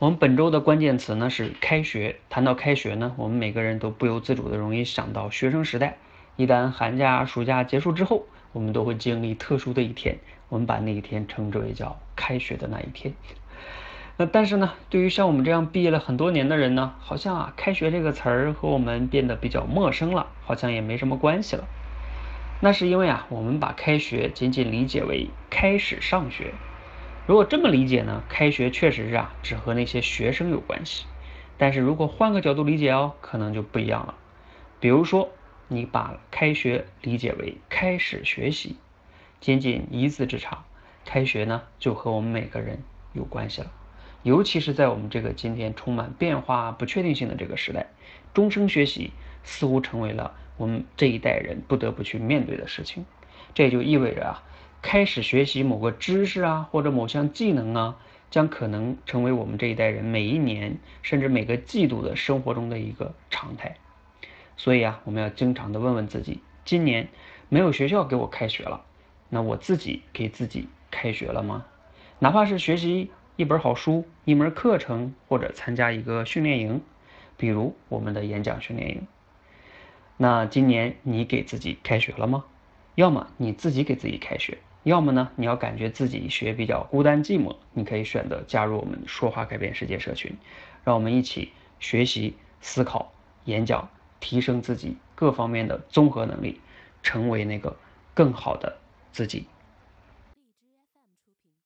我们本周的关键词呢是开学。谈到开学呢，我们每个人都不由自主的容易想到学生时代。一旦寒假、暑假结束之后，我们都会经历特殊的一天，我们把那一天称之为叫开学的那一天。那但是呢，对于像我们这样毕业了很多年的人呢，好像啊，开学这个词儿和我们变得比较陌生了，好像也没什么关系了。那是因为啊，我们把开学仅仅理解为开始上学。如果这么理解呢，开学确实是啊，只和那些学生有关系。但是如果换个角度理解哦，可能就不一样了。比如说，你把开学理解为开始学习，仅仅一字之差，开学呢就和我们每个人有关系了。尤其是在我们这个今天充满变化、不确定性的这个时代，终生学习似乎成为了我们这一代人不得不去面对的事情。这也就意味着啊。开始学习某个知识啊，或者某项技能啊，将可能成为我们这一代人每一年甚至每个季度的生活中的一个常态。所以啊，我们要经常的问问自己：今年没有学校给我开学了，那我自己给自己开学了吗？哪怕是学习一本好书、一门课程，或者参加一个训练营，比如我们的演讲训练营。那今年你给自己开学了吗？要么你自己给自己开学。要么呢，你要感觉自己学比较孤单寂寞，你可以选择加入我们说话改变世界社群，让我们一起学习、思考、演讲，提升自己各方面的综合能力，成为那个更好的自己。